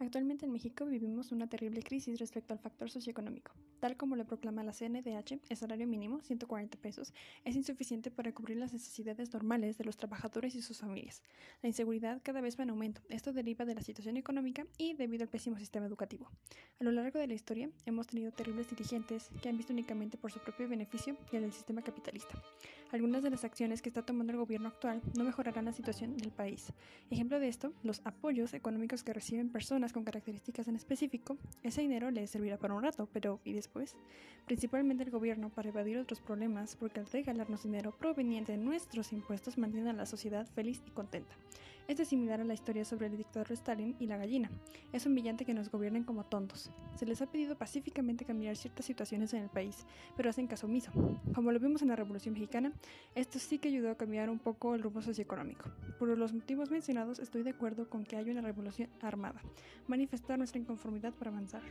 Actualmente en México vivimos una terrible crisis respecto al factor socioeconómico. Tal como lo proclama la CNDH, el salario mínimo, 140 pesos, es insuficiente para cubrir las necesidades normales de los trabajadores y sus familias. La inseguridad cada vez va en aumento. Esto deriva de la situación económica y debido al pésimo sistema educativo. A lo largo de la historia hemos tenido terribles dirigentes que han visto únicamente por su propio beneficio y el del sistema capitalista. Algunas de las acciones que está tomando el gobierno actual no mejorarán la situación del país. Ejemplo de esto, los apoyos económicos que reciben personas con características en específico, ese dinero les servirá para un rato, pero ¿y después? Principalmente el gobierno para evadir otros problemas, porque al regalarnos dinero proveniente de nuestros impuestos mantiene a la sociedad feliz y contenta. Esto es similar a la historia sobre el dictador Stalin y la gallina. Es humillante que nos gobiernen como tontos. Se les ha pedido pacíficamente cambiar ciertas situaciones en el país, pero hacen caso omiso. Como lo vimos en la Revolución Mexicana, esto sí que ayudó a cambiar un poco el rumbo socioeconómico. Por los motivos mencionados, estoy de acuerdo con que haya una revolución armada manifestar nuestra inconformidad para avanzar.